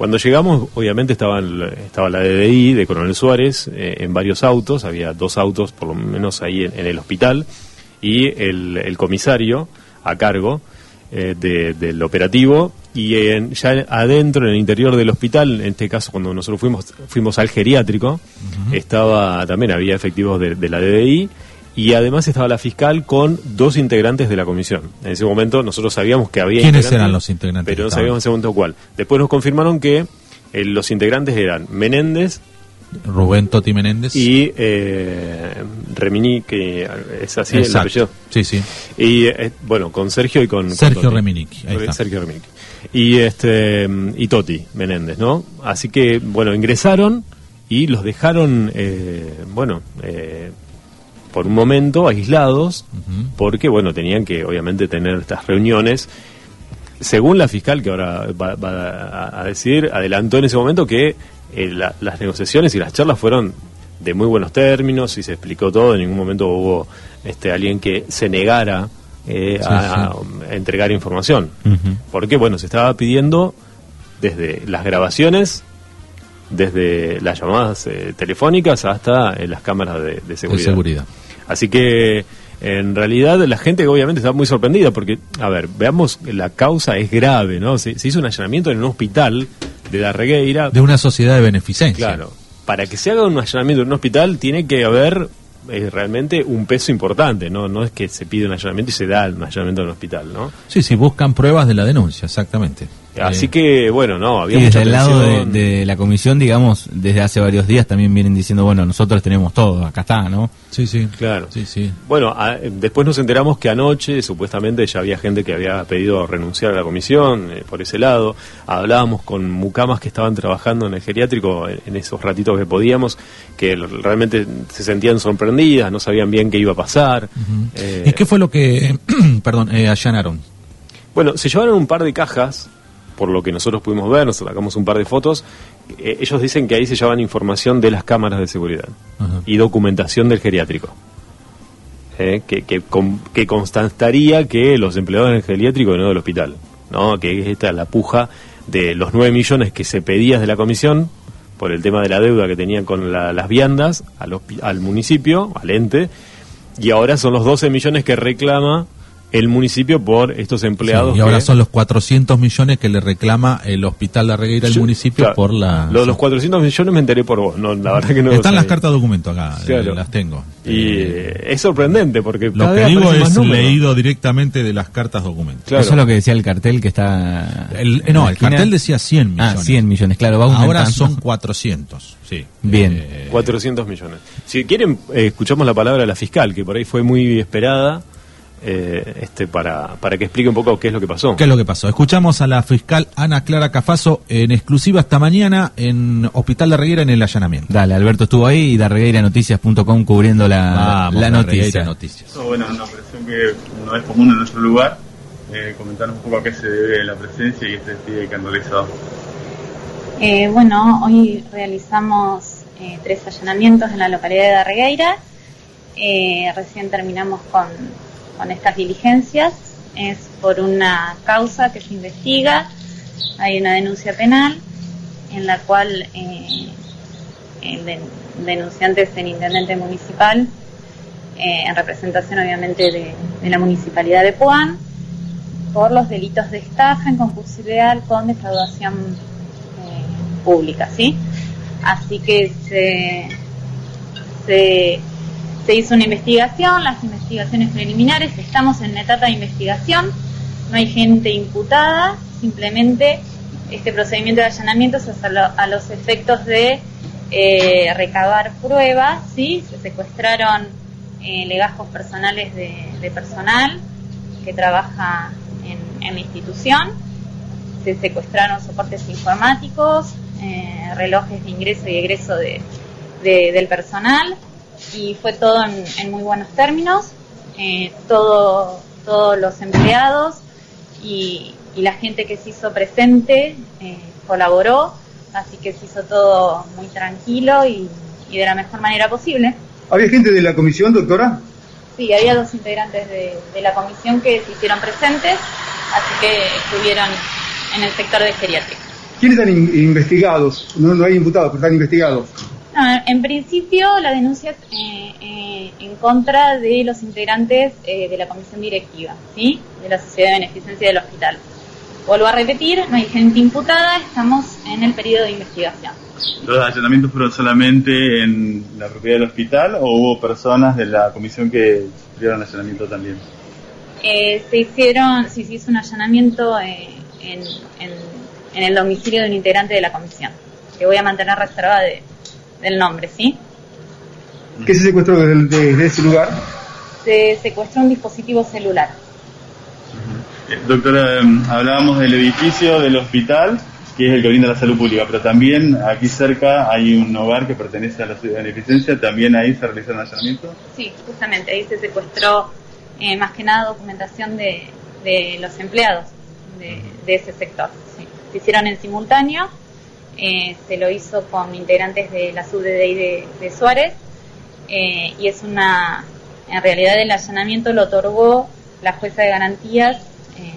Cuando llegamos, obviamente estaban, estaba la DDI de Coronel Suárez eh, en varios autos, había dos autos por lo menos ahí en, el hospital, y el, comisario a cargo eh, del operativo, y ya adentro, en el interior del hospital, en este caso cuando nosotros fuimos, fuimos al geriátrico, estaba también había efectivos de, de la DDI, y además estaba la fiscal con dos integrantes de la comisión. En ese momento nosotros sabíamos que había... ¿Quiénes eran los integrantes? Pero no sabíamos en ese momento cuál. Después nos confirmaron que eh, los integrantes eran Menéndez, Rubén Toti Menéndez y eh, Remini, que es así el apellido. Sí, sí. Y eh, bueno, con Sergio y con Sergio Remini. Sergio Remini. Y este y Toti Menéndez, ¿no? Así que bueno, ingresaron y los dejaron eh, bueno, eh, por un momento aislados, porque bueno, tenían que obviamente tener estas reuniones. Según la fiscal, que ahora va, a decir, adelantó en ese momento que eh, las negociaciones y las charlas fueron de muy buenos términos y se explicó todo, en ningún momento hubo este alguien que se negara eh, a, entregar información. Porque bueno, se estaba pidiendo desde las grabaciones desde las llamadas eh, telefónicas hasta las cámaras de, seguridad. Así que en realidad la gente obviamente está muy sorprendida porque, a ver, veamos, la causa es grave, ¿no? Se, hizo un allanamiento en un hospital de la Regueira. De una sociedad de beneficencia. Claro. Para que se haga un allanamiento en un hospital tiene que haber eh, realmente un peso importante, ¿no? No es que se pide un allanamiento y se da un allanamiento en un hospital, ¿no? Sí, sí, buscan pruebas de la denuncia, exactamente. Así que, bueno, no, había y desde el lado de, la comisión, digamos, desde hace varios días también vienen diciendo, bueno, nosotros tenemos todo, acá está, ¿no? Sí, sí, claro. Sí, sí. Bueno, después nos enteramos que anoche supuestamente ya había gente que había pedido renunciar a la comisión eh, por ese lado. Hablábamos con mucamas que estaban trabajando en el geriátrico en, esos ratitos que podíamos, que realmente se sentían sorprendidas, no sabían bien qué iba a pasar. Eh, ¿Y qué fue lo que, perdón, eh, allanaron? Bueno, se llevaron un par de cajas por lo que nosotros pudimos ver, nos sacamos un par de fotos, eh, ellos dicen que ahí se llevan información de las cámaras de seguridad y documentación del geriátrico. Eh, que, que, constataría que los empleados del geriátrico no del hospital, ¿no? que es esta la puja de los 9 millones que se pedía de la comisión por el tema de la deuda que tenían con las viandas al, al municipio, al ente, y ahora son los 12 millones que reclama el municipio por estos empleados. y ahora son los 400 millones que le reclama el Hospital de Regueira al municipio por la... los 400 millones me enteré por vos, no, la verdad que no Están las cartas de documento acá, eh, las tengo. Y eh, es sorprendente porque... Lo que digo es leído directamente de las cartas documentos. Eso es lo que decía el cartel que está... El, no, el cartel decía 100 ah, millones. Ah, 100 millones, claro. ahora son 400, sí. Bien. 400 eh, millones. Si quieren, escuchamos la palabra de la fiscal, que por ahí fue muy esperada. Eh, este, para, para que explique un poco qué es lo que pasó. ¿Qué es lo que pasó? Escuchamos a la fiscal Ana Clara Cafaso en exclusiva esta mañana en Hospital de Reguera en el allanamiento. Dale, Alberto estuvo ahí y Darregueiranoticias.com cubriendo la, la noticia. Noticias. bueno, una presión que no es común en nuestro lugar. Eh, comentar un poco a qué se debe la presencia y este día que han realizado. Eh, bueno, hoy realizamos eh, tres allanamientos en la localidad de Darregueira. recién terminamos con con estas diligencias es por una causa que se investiga, hay una denuncia penal en la cual eh, el, denunciante es el intendente municipal, eh, en representación obviamente de, la municipalidad de Puan, por los delitos de estafa en concursividad con defraudación eh, pública, ¿sí? Así que se, se se hizo una investigación, las investigaciones preliminares, estamos en etapa de investigación, no hay gente imputada, simplemente este procedimiento de allanamiento es a, los efectos de eh, recabar pruebas, ¿sí? se secuestraron eh, legajos personales de, personal que trabaja en, la institución, se secuestraron soportes informáticos, eh, relojes de ingreso y egreso de, del personal, y fue todo en, muy buenos términos. Eh, todo, todos los empleados y, la gente que se hizo presente eh, colaboró, así que se hizo todo muy tranquilo y, de la mejor manera posible. ¿Había gente de la comisión, doctora? Sí, había dos integrantes de, de la comisión que se hicieron presentes, así que estuvieron en el sector de geriátrica. ¿Quiénes están in- investigados? No, no hay imputados, pero están investigados. No, en principio, la denuncia es eh, eh, en contra de los integrantes eh, de la comisión directiva, ¿sí? De la Sociedad de Beneficencia del Hospital. Vuelvo a repetir, no hay gente imputada, estamos en el periodo de investigación. ¿Los allanamientos fueron solamente en la propiedad del hospital o hubo personas de la comisión que sufrieron allanamiento también? Eh, se hicieron, sí, se hizo un allanamiento eh, en, en- en el domicilio de un integrante de la comisión, que voy a mantener reserva de, del nombre, ¿sí? ¿Qué se secuestró desde, desde ese lugar? Se secuestró un dispositivo celular. Eh, doctora, eh, hablábamos del edificio del hospital, que es el que brinda la salud pública, pero también aquí cerca hay un hogar que pertenece a la ciudad de beneficencia, también ahí se realizaron allanamientos. Sí, justamente ahí se secuestró eh, más que nada documentación de, de los empleados de, de ese sector. sí. Se hicieron en simultáneo, eh, se lo hizo con integrantes de la SUDDI de, de Suárez eh, y es una, en realidad el allanamiento lo otorgó la jueza de garantías eh,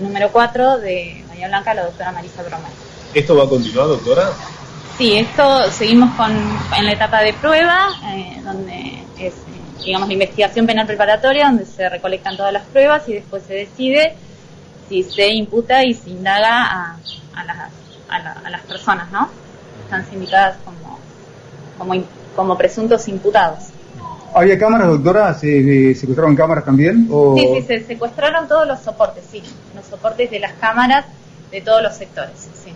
número 4 de Bahía Blanca, la doctora Marisa Bromel. ¿Esto va a continuar, doctora? Sí, esto seguimos con, en la etapa de prueba, eh, donde es, digamos, la investigación penal preparatoria, donde se recolectan todas las pruebas y después se decide si se imputa y se indaga a, a, las, a, la- a las personas, ¿no? Están sindicadas como, como, como presuntos imputados. ¿Había cámaras, doctora? ¿Se secuestraron cámaras también? O... Sí, sí, se secuestraron todos los soportes, sí, los soportes de las cámaras de todos los sectores, sí.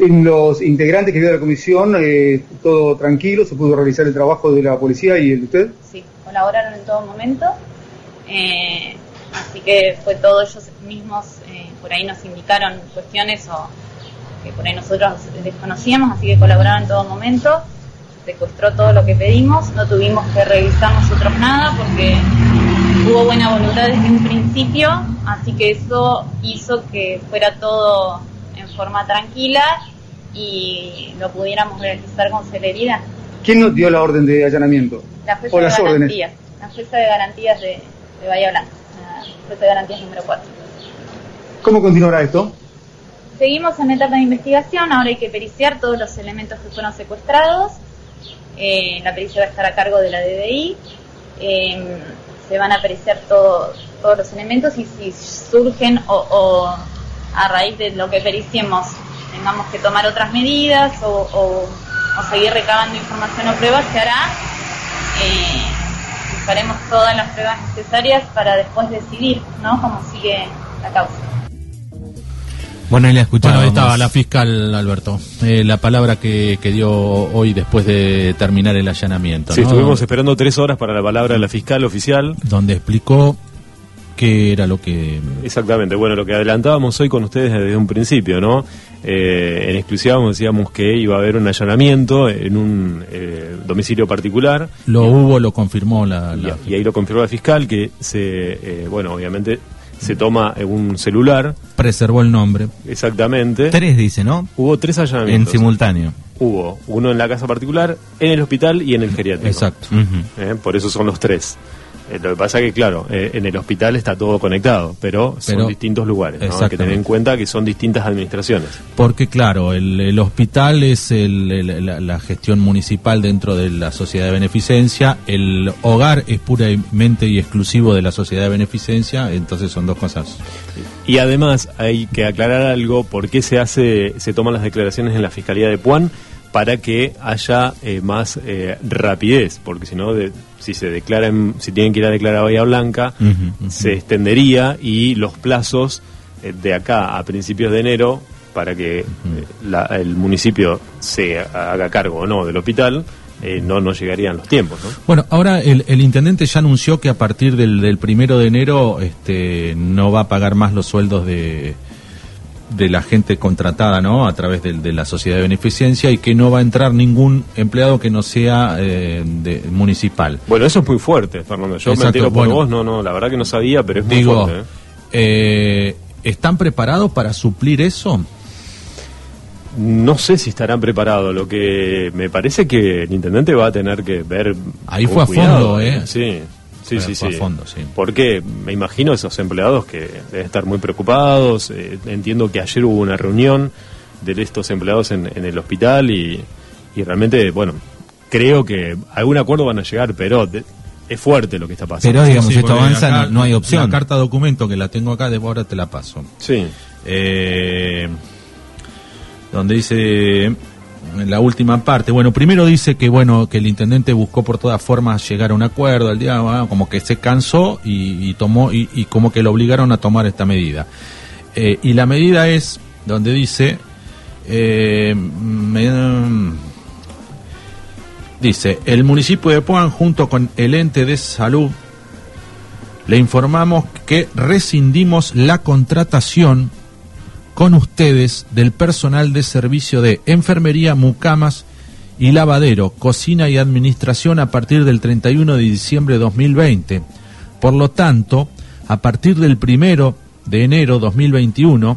En los integrantes que de la comisión, eh, todo tranquilo, se pudo realizar el trabajo de la policía y el de usted. sí, colaboraron en todo momento. Eh, así que fue todo ellos mismos, eh, por ahí nos indicaron cuestiones o que por ahí nosotros desconocíamos, así que colaboraron en todo momento. Secuestró todo lo que pedimos, no tuvimos que revisar nosotros nada porque hubo buena voluntad desde un principio, así que eso hizo que fuera todo en forma tranquila y lo pudiéramos realizar con celeridad. ¿Quién nos dio la orden de allanamiento? La jueza O de las órdenes. garantías, la jueza de garantías de, de Bahía Blanca, la jueza de garantías número 4. ¿Cómo continuará esto? Seguimos en etapa de investigación, ahora hay que periciar todos los elementos que fueron secuestrados. Eh, la pericia va a estar a cargo de la DDI. Eh, se van a periciar todo- todos los elementos y si surgen o, a raíz de lo que periciemos tengamos que tomar otras medidas o, seguir recabando información o pruebas, se hará. Eh, usaremos todas las pruebas necesarias para después decidir cómo sigue la causa. Bueno, ahí la Bueno, escuchábamos. ahí estaba la fiscal, Alberto. Eh, la palabra que, que dio hoy después de terminar el allanamiento. Sí, ¿no? estuvimos esperando tres horas para la palabra de la fiscal oficial. Donde explicó qué era lo que... Exactamente, bueno, lo que adelantábamos hoy con ustedes desde un principio, ¿no? Eh, en exclusiva decíamos que iba a haber un allanamiento en un eh, domicilio particular. Lo hubo, lo confirmó la... Y, la- y ahí lo confirmó la fiscal que se, eh, bueno, obviamente se toma un celular, preservó el nombre. exactamente. Tres dice, ¿no? Hubo tres En allanamientos. simultáneo. Hubo uno en la casa particular, en el hospital y en el geriátrico. Exacto. Eh, por eso son los tres. Eh, lo que pasa que, claro, eh, en el hospital está todo conectado, pero son Pero- distintos lugares. ¿no? Hay que tener en cuenta que son distintas administraciones. Porque claro, el, el hospital es el- el- la, la gestión municipal dentro de la sociedad de beneficencia, el hogar es puramente y exclusivo de la sociedad de beneficencia, entonces son dos cosas. Y además hay que aclarar algo, por qué se hace, se toman las declaraciones en la Fiscalía de Puan para que haya eh, más eh, rapidez, porque si no, si se declaran, si tienen que ir a declarar a Bahía Blanca, se extendería y los plazos eh, de acá a principios de enero para que eh, la- el municipio se haga cargo o no del hospital, eh, no no llegarían los tiempos, ¿no? Bueno, ahora el, el intendente ya anunció que a partir del, del primero de enero este, no va a pagar más los sueldos de, de la gente contratada ¿no? a través del- de, la sociedad de beneficencia y que no va a entrar ningún empleado que no sea eh, de- municipal. Bueno, eso es muy fuerte, Fernando. Yo me Exacto, entero por bueno. vos, no, no, la verdad que no sabía, pero es muy fuerte. ¿eh? eh, ¿están preparados para suplir eso? No sé si estarán preparados. Lo que me parece que el intendente va a tener que ver. Ahí fue a cuidado, fondo, ¿eh? Sí, sí, sí. fue a sí. fondo, sí. Porque me imagino esos empleados que deben estar muy preocupados. eh, entiendo que ayer hubo una reunión de estos empleados en, en el hospital y, y realmente, bueno, creo que a algún acuerdo van a llegar, pero de- es fuerte lo que está pasando. Pero digamos, Sí, si esto avanza, acá no, no hay opción. La carta documento que la tengo acá, de ahora te la paso. Sí, Eh, donde dice en la última parte, bueno, primero dice que bueno que el intendente buscó por todas formas llegar a un acuerdo, al día ah, como que se cansó y, tomó y, y como que lo obligaron a tomar esta medida. Eh, y la medida es donde dice eh, me- dice el municipio de Puan junto con el ente de salud le informamos que rescindimos la contratación con ustedes del personal de servicio de enfermería, mucamas y lavadero, cocina y administración a partir del 31 de diciembre de 2020. Por lo tanto, a partir del primero de enero 2021,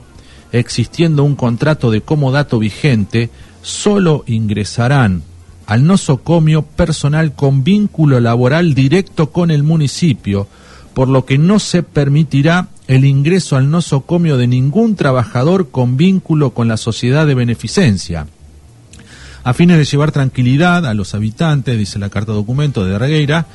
existiendo un contrato de comodato vigente, solo ingresarán al nosocomio personal con vínculo laboral directo con el municipio, por lo que no se permitirá el ingreso al nosocomio de ningún trabajador con vínculo con la sociedad de beneficencia. A fines de llevar tranquilidad a los habitantes, dice la carta documento de Regueira,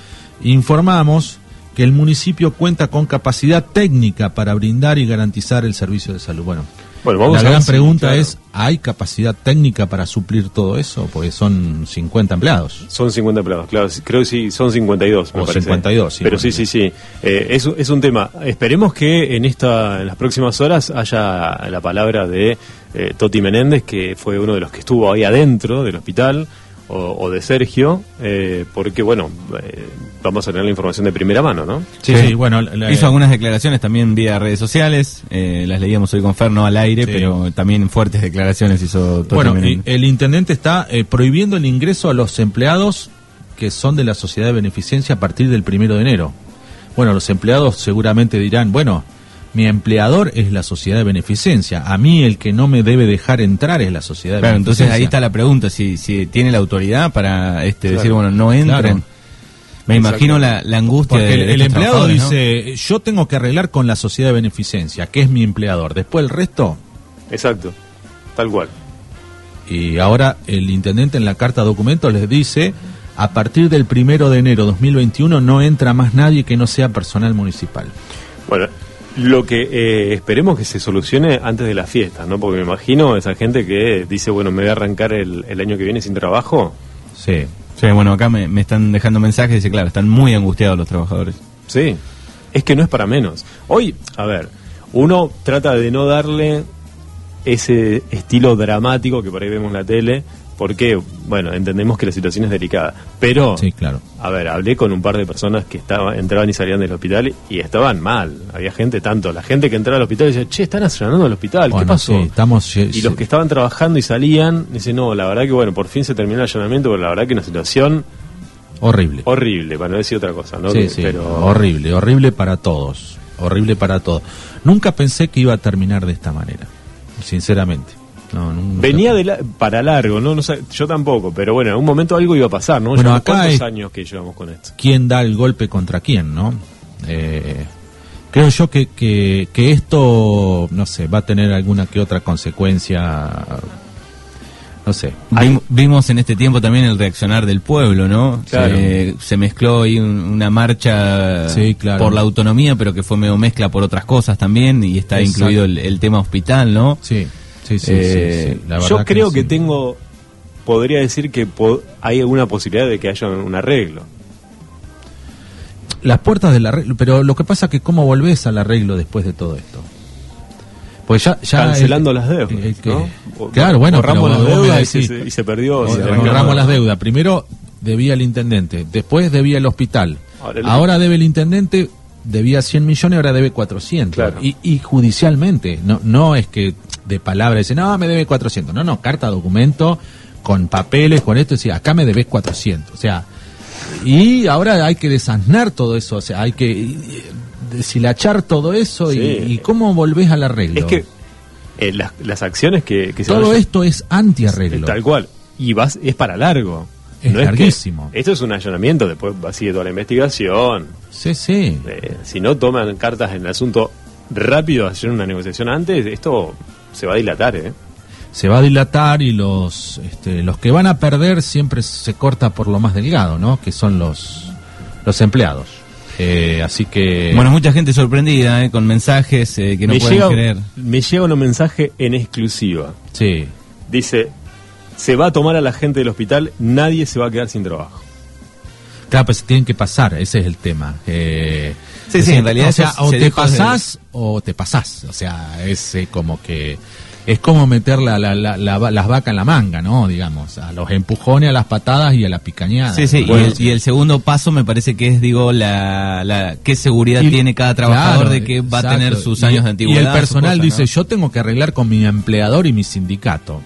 informamos que el municipio cuenta con capacidad técnica para brindar y garantizar el servicio de salud. Bueno, Bueno, vamos la a gran pregunta claro. es, ¿hay capacidad técnica para suplir todo eso? Porque son 50 empleados. Son 50 empleados, claro, creo que sí, son 52. me O parece. 52, sí, Pero sí, sí, sí. Eh, es, es un tema. Esperemos que en esta en las próximas horas haya la palabra de eh, Toti Menéndez, que fue uno de los que estuvo ahí adentro del hospital, o, o de Sergio, eh, porque, bueno, eh, vamos a tener la información de primera mano, ¿no? Sí, sí, bueno, la- Hizo algunas declaraciones también vía redes sociales, eh, las leíamos hoy con Fer, no al aire, Sí. pero también fuertes declaraciones hizo Toti Bueno, y el intendente está eh, prohibiendo el ingreso a los empleados que son de la sociedad de beneficencia a partir del primero de enero. Bueno, los empleados seguramente dirán, bueno, mi empleador es la sociedad de beneficencia, a mí el que no me debe dejar entrar es la sociedad de Claro, entonces beneficencia. ahí está la pregunta, si, si tiene la autoridad para este Claro. decir, bueno, no entren. Claro. Me imagino la, la angustia Porque de, el, de el estos empleado dice, yo tengo que arreglar con la sociedad de beneficencia, que es mi empleador, después el resto, Exacto, tal cual. y ahora el intendente en la carta documento les dice, a partir del primero de enero 2021 no entra más nadie que no sea personal municipal. Bueno, lo que eh, esperemos que se solucione antes de la fiesta, ¿no? Porque me imagino esa gente que dice, bueno, me voy a arrancar el, el año que viene sin trabajo. Sí. Sí, bueno, acá me, me están dejando mensajes, dice, claro, están muy angustiados los trabajadores. Sí, es que no es para menos. Hoy, a ver, uno trata de no darle ese estilo dramático que por ahí vemos en la tele, porque, bueno, entendemos que la situación es delicada. Pero, Sí, claro. a ver, hablé con un par de personas que estaban, entraban y salían del hospital y estaban mal. Había gente, tanto la gente que entraba al hospital decía, che, están allanando el hospital, ¿qué pasó? sí, estamos... Y los que estaban trabajando y salían, dicen, no, la verdad que, bueno, por fin se terminó el allanamiento, pero la verdad que una situación Horrible. horrible, para no decir otra cosa, ¿no? Sí, sí, pero horrible, horrible para todos. Horrible para todos. Nunca pensé que iba a terminar de esta manera, sinceramente. No, nunca- Venía de la- para largo, ¿no? no sé, yo tampoco, pero bueno, en algún momento algo iba a pasar, ¿no? Bueno, acá ¿Cuántos hay- años que llevamos con esto? quién da el golpe contra quién, ¿no? Eh, creo yo que, que, que esto, no sé, va a tener alguna que otra consecuencia, no sé. Vim- vimos en este tiempo también el reaccionar del pueblo, ¿no? Claro. Se, se mezcló ahí un- una marcha Sí, claro. por la autonomía, pero que fue medio mezcla por otras cosas también, y está Exacto. incluido el, el tema hospital, ¿no? Sí, sí, sí, Eh, sí, la Yo creo que, tengo, podría decir que po- hay alguna posibilidad de que haya un arreglo. Las puertas del arreglo, pero lo que pasa es que cómo volvés al arreglo después de todo esto. Pues ya, ya Cancelando el- las deudas. el que- ¿no? O- Claro, bueno, borramos las y se, decís- y se perdió. O- se arrancó. Borramos las deudas. Primero debía el intendente, después debía el hospital. Ahora el- Ahora debe el intendente, debía 100 millones, ahora debe 400. Claro. Y, y judicialmente, no, no es que de palabra dice, no, me debe 400. No, no, carta, documento, con papeles, con esto, decía, acá me debes 400. O sea, y ahora hay que desasnar todo eso, o sea, hay que deshilachar todo eso y- Sí. y, cómo volvés al arreglo. Es que eh, las, las acciones que, que se todo esto es anti-arreglo. Tal cual. Y vas, es para largo. Es larguísimo. esto es un allanamiento, después va sigue toda la investigación. Sí, sí. Eh, si no toman cartas en el asunto rápido, hacer una negociación antes, esto se va a dilatar, ¿eh? se va a dilatar y los este, los que van a perder siempre se corta por lo más delgado, ¿no? Que son los los empleados. Eh, así que Bueno, mucha gente sorprendida, ¿eh? Con mensajes eh, que no me, pueden llega, creer. me llega un mensaje en exclusiva. sí, Dice, se va a tomar a la gente del hospital, nadie se va a quedar sin trabajo. claro, pues tienen que pasar, ese es el tema. Eh, Sí, sí, en realidad o sea, o se te pasás o te pasás, o sea, es eh, como que es como meter la, la- la- las vacas en la manga, ¿no? Digamos, a los empujones, a las patadas y a la picañada. Sí, sí, Bueno, y, el, y el segundo paso me parece que es, digo, la, qué seguridad Y- tiene cada trabajador claro, de que va a tener sus Y- años de antigüedad. Y el personal dice, ¿no? yo tengo que arreglar con mi empleador y mi sindicato.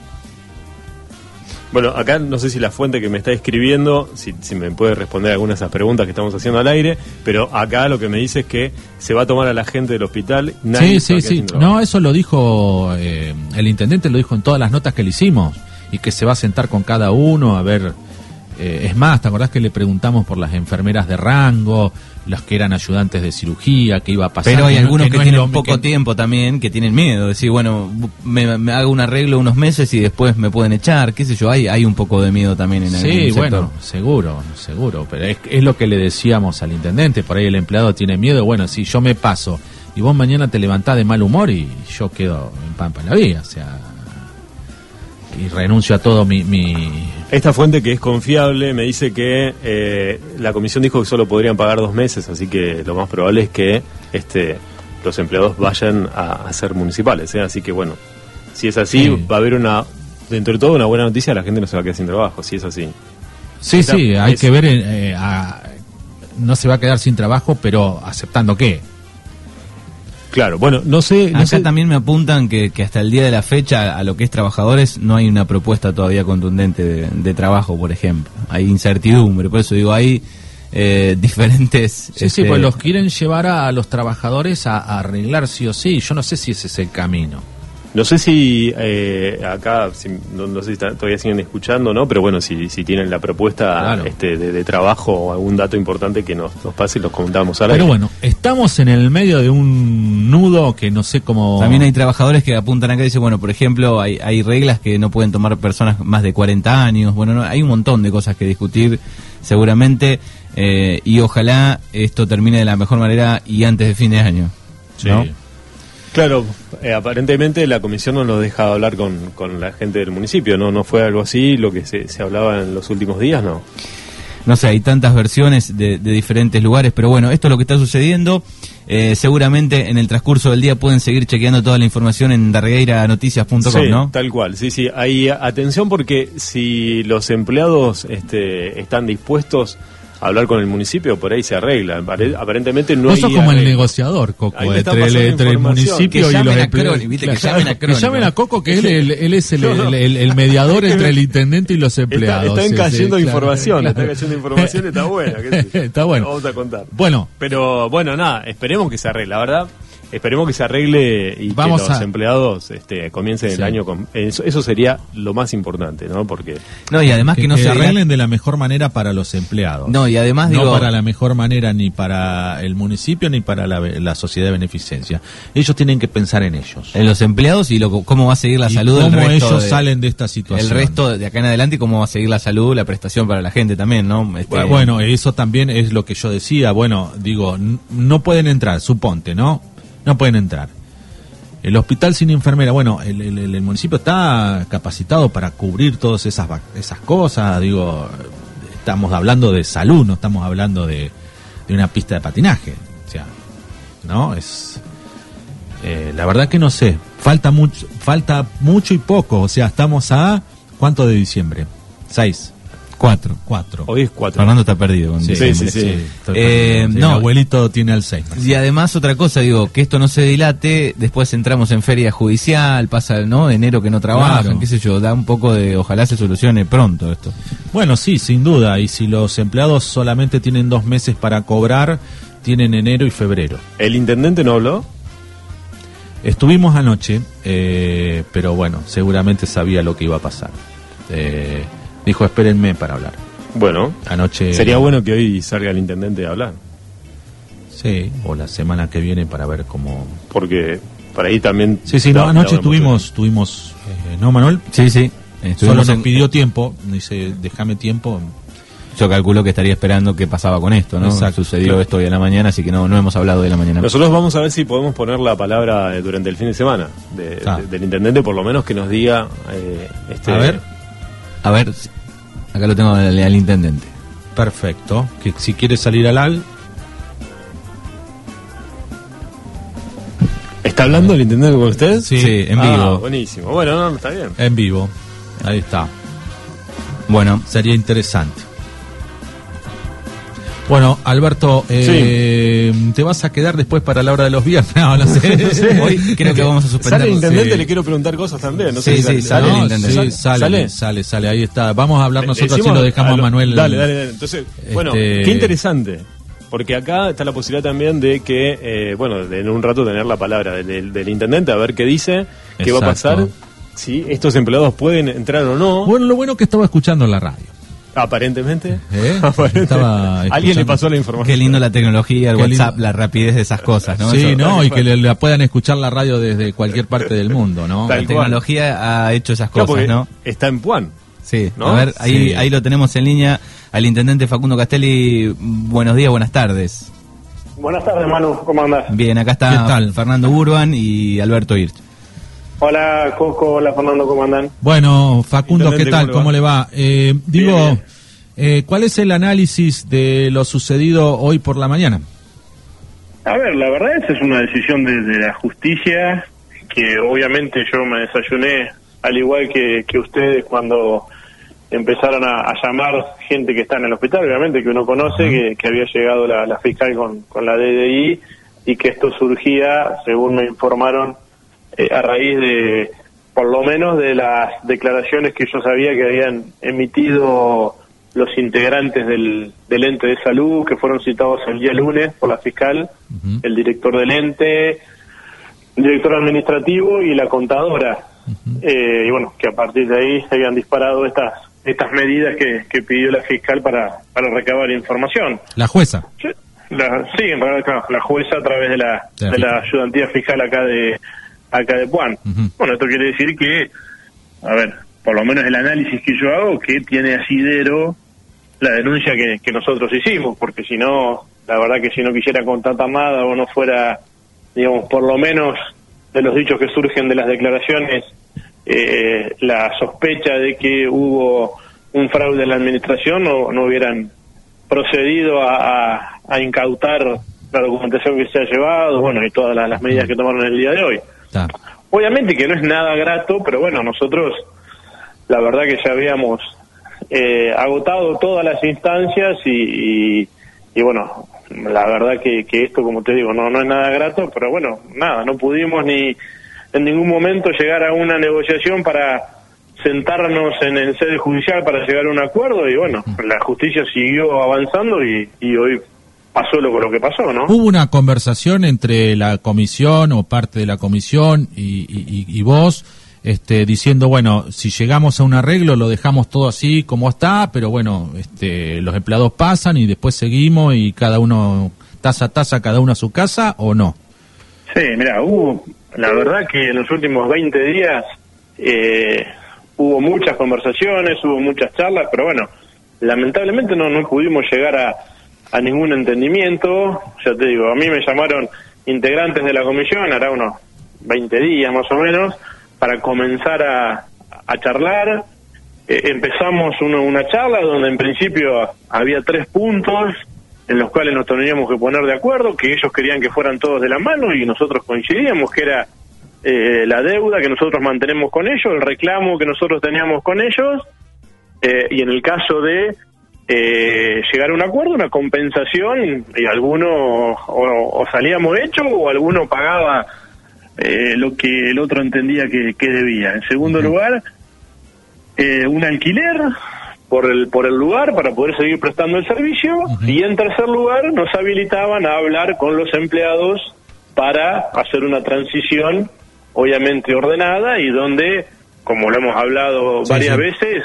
Bueno, acá no sé si la fuente que me está escribiendo, si, si me puede responder algunas de esas preguntas que estamos haciendo al aire, pero acá lo que me dice es que se va a tomar a la gente del hospital. Sí, nadie sí, sí. trabajo. No, eso lo dijo eh, el intendente, lo dijo en todas las notas que le hicimos y que se va a sentar con cada uno a ver. Eh, es más, ¿te acordás que le preguntamos por las enfermeras de rango, las que eran ayudantes de cirugía, qué iba a pasar? Pero hay algunos que, no tienen poco que- tiempo también, que tienen miedo. Decir, bueno, me, me hago un arreglo unos meses y después me pueden echar, qué sé yo. Hay, hay un poco de miedo también en algún Sí, sector. bueno, seguro, seguro, pero es, es lo que le decíamos al intendente, por ahí el empleado tiene miedo, bueno, si yo me paso y vos mañana te levantás de mal humor y yo quedo en pampa en la vida, o sea, y renuncio a todo mi... mi Esta fuente que es confiable me dice que eh, la comisión dijo que solo podrían pagar dos meses, así que lo más probable es que este, los empleados vayan a, a ser municipales. ¿eh? Así que bueno, si es así, Sí. va a haber una, dentro de todo, una buena noticia, la gente no se va a quedar sin trabajo, si es así. Sí, sí, hay es- que ver, eh, a- no se va a quedar sin trabajo, pero aceptando qué. Claro, bueno, no sé... no Acá sé- también me apuntan que, que hasta el día de la fecha, a lo que es trabajadores, no hay una propuesta todavía contundente de, de trabajo, por ejemplo. Hay incertidumbre, por eso digo, hay eh, diferentes... Sí, sí, este, pues los quieren llevar a, los trabajadores a, a arreglar sí o sí, yo no sé si ese es el camino. No sé si eh, acá, si- no, no sé si está- todavía siguen escuchando, ¿no? Pero bueno, si, si tienen la propuesta Claro. este, de, de trabajo o algún dato importante que nos, nos pase y los comentamos ahora. Pero bueno, estamos en el medio de un nudo que no sé cómo... También hay trabajadores que apuntan acá y dicen, bueno, por ejemplo, hay, hay reglas que no pueden tomar personas más de 40 años. Bueno, no, hay un montón de cosas que discutir seguramente eh, y ojalá esto termine de la mejor manera y antes de fin de año. Sí. ¿no? Claro, eh, aparentemente la comisión no nos deja hablar con, con la gente del municipio, ¿no? ¿No fue algo así lo que se, se hablaba en los últimos días, no? No sé, hay tantas versiones de, de diferentes lugares, pero bueno, esto es lo que está sucediendo. Eh, seguramente en el transcurso del día pueden seguir chequeando toda la información en dargueiranoticias.com, sí, ¿no? tal cual, sí, sí. Hay atención porque si los empleados este, están dispuestos hablar con el municipio, por ahí se arregla. Apare- Aparentemente no Vos hay sos como el negociador, Coco, entre, el, entre municipio Que y los empleados. Viste, que llamen a que Croni, llamen ¿no? a Coco, que él, él- él es el, No, no. el- el- el mediador entre el intendente y los empleados. Está, están Sí, sí, cayendo claro, información, claro. está cayendo información, está buena. Está bueno. Vamos a contar. Bueno, Pero bueno, nada, esperemos que se arregle, la verdad. Esperemos que se arregle y Vamos que los a- empleados este, comiencen el año con... Eso, eso sería lo más importante, ¿no? Porque No, y además que, que, no que se arreglen de la mejor manera para los empleados. No, y además no digo... para la mejor manera ni para el municipio ni para la, la sociedad de beneficencia. Ellos tienen que pensar en ellos. En los empleados y lo, cómo va a seguir la Y salud del cómo resto ellos de- salen de esta situación. El resto de acá en adelante y cómo va a seguir la salud, la prestación para la gente también, ¿no? Este, Bueno, eso también es lo que yo decía. Bueno, digo, no pueden entrar, suponte, ¿no? No pueden entrar. El hospital sin enfermera, bueno, el, municipio está capacitado para cubrir todas esas, esas cosas. Digo, estamos hablando de salud, no estamos hablando de, de una pista de patinaje. O sea, ¿no? Es. eh, la verdad que no sé. Falta mucho, falta mucho y poco. O sea, estamos a. ¿Cuánto de diciembre? Seis. Cuatro. Cuatro. hoy es cuatro. Fernando está perdido. con Sí, sí, sí. estoy Eh. Sí, no. El abuelito tiene Alzheimer. Y además otra cosa, digo, que esto no se dilate, después entramos en feria judicial, pasa, ¿no? Enero que no trabajan, Claro. qué sé yo, da un poco de, ojalá se solucione pronto esto. Bueno, sí, sin duda. Y si los empleados solamente tienen dos meses para cobrar, tienen enero y febrero. ¿El intendente no habló? Estuvimos anoche, eh, pero bueno, seguramente sabía lo que iba a pasar. Eh, dijo, espérenme para hablar. Bueno, Anoche. sería bueno que hoy salga el intendente a hablar, Sí, o la semana que viene para ver cómo. porque para ahí también... Sí, sí, no, anoche tuvimos, tuvimos Eh, ¿No, Manuel? Sí, sí. Solo Estuvimos nos en- pidió tiempo, dice, déjame tiempo. Yo calculo que estaría esperando qué pasaba con esto, ¿no? Exacto, Sucedió claro. esto hoy a la mañana, así que no, no hemos hablado de la mañana. Nosotros vamos a ver si podemos poner la palabra eh, durante el fin de semana de- Ah. de- del intendente, por lo menos que nos diga. eh, este, A ver. A ver, acá lo tengo al, al intendente. Perfecto. Que si quiere salir al al, ¿Está hablando el intendente con usted? Sí. Sí, en Ah, vivo. buenísimo. Bueno, no, no, está bien. en vivo. Ahí está. Bueno, Sería interesante. Bueno, Alberto, eh, ¿te vas a quedar después para la hora de los viernes? No, no sé. hoy creo que vamos a suspender. Sale el intendente, sí. le quiero preguntar cosas también. No Sí, sé sí, si sale No, sí, sale, ¿Sale? sale, sale, ahí está. Vamos a hablar Le- nosotros, así lo dejamos a lo- Manuel. Dale, dale, dale. Entonces, bueno, Este- qué interesante. Porque acá está la posibilidad también de que, eh, bueno, de en un rato tener la palabra del, del- del intendente, a ver qué dice, qué va a pasar, si estos empleados pueden entrar o no. Bueno, lo bueno que estaba escuchando en la radio. Aparentemente. ¿Eh? Aparentemente. Estaba Alguien le pasó la información. qué lindo la tecnología, el Qué lindo. WhatsApp, la rapidez de esas cosas, ¿no? sí, Eso- ¿no? Y que le, la puedan escuchar la radio desde cualquier parte del mundo, ¿no? Tal La cual. tecnología ha hecho esas cosas, ¿no? Está en Puan. Sí, ¿No? a ver, ahí, Sí. ahí lo tenemos en línea al intendente Facundo Castelli. Buenos días, buenas tardes. Buenas tardes, Manu. ¿Cómo andás? Bien, acá está ¿Qué tal? Fernando Urban y Alberto Hirsch. Hola, Coco. Hola, Fernando. ¿Cómo andan? Bueno, Facundo, ¿qué tal? ¿cómo ¿Cómo le va? Eh, digo, Bien, bien. eh, ¿cuál es el análisis de lo sucedido hoy por la mañana? A ver, la verdad esa es una decisión de, de la justicia que obviamente yo me desayuné al igual que, que ustedes cuando empezaron a, a llamar gente que está en el hospital, obviamente que uno conoce, que, que había llegado la, la fiscal con, con la DDI y que esto surgía, según me informaron, eh, a raíz de, por lo menos, de las declaraciones que yo sabía que habían emitido los integrantes del, del ente de salud, que fueron citados el día lunes por la fiscal, el director del ente, el director administrativo y la contadora. Eh, y bueno, que a partir de ahí se habían disparado estas estas medidas que, que pidió la fiscal para, para recabar información. La jueza. Sí, la, sí, en realidad, claro, la jueza a través De la de la ayudantía fiscal acá de acá de Puan. Bueno, esto quiere decir que, a ver, por lo menos el análisis que yo hago, que tiene asidero la denuncia que, que nosotros hicimos, porque si no, la verdad que si no quisiera contratar nada o no fuera, digamos, por lo menos de los dichos que surgen de las declaraciones, eh, la sospecha de que hubo un fraude en la administración, no, no hubieran procedido a, a- a incautar la documentación que se ha llevado, bueno, y todas las, las medidas que tomaron el día de hoy. Está. Obviamente que no es nada grato, pero bueno, nosotros la verdad que ya habíamos eh, agotado todas las instancias y, y, y bueno, la verdad que, que esto, como te digo, no, no es nada grato, pero bueno, nada, no pudimos ni en ningún momento llegar a una negociación para sentarnos en el sede judicial para llegar a un acuerdo y bueno, la justicia siguió avanzando y, y hoy pasó lo, lo que pasó, ¿no? ¿Hubo una conversación entre la comisión o parte de la comisión y, y- y- vos este, diciendo, bueno, si llegamos a un arreglo lo dejamos todo así como está, pero bueno, este, los empleados pasan y después seguimos y cada uno, taza a taza, cada uno a su casa o no? Sí, mira, hubo, la verdad que en los últimos 20 días eh, hubo muchas conversaciones, hubo muchas charlas, pero bueno, lamentablemente no, no pudimos llegar a, a ningún entendimiento. Ya te digo, a mí me llamaron integrantes de la comisión, hará unos 20 días más o menos, para comenzar a, charlar. Eh, empezamos una, una charla donde en principio había tres puntos en los cuales nos teníamos que poner de acuerdo, que ellos querían que fueran todos de la mano y nosotros coincidíamos que era eh, la deuda que nosotros mantenemos con ellos, el reclamo que nosotros teníamos con ellos, eh, y en el caso de eh, llegar a un acuerdo, una compensación, y alguno o, o salíamos hecho o alguno pagaba eh, lo que el otro entendía que, que debía. En segundo lugar, eh, un alquiler por el por el lugar para poder seguir prestando el servicio y en tercer lugar nos habilitaban a hablar con los empleados para hacer una transición obviamente ordenada y donde como lo hemos hablado Sí, varias sí. veces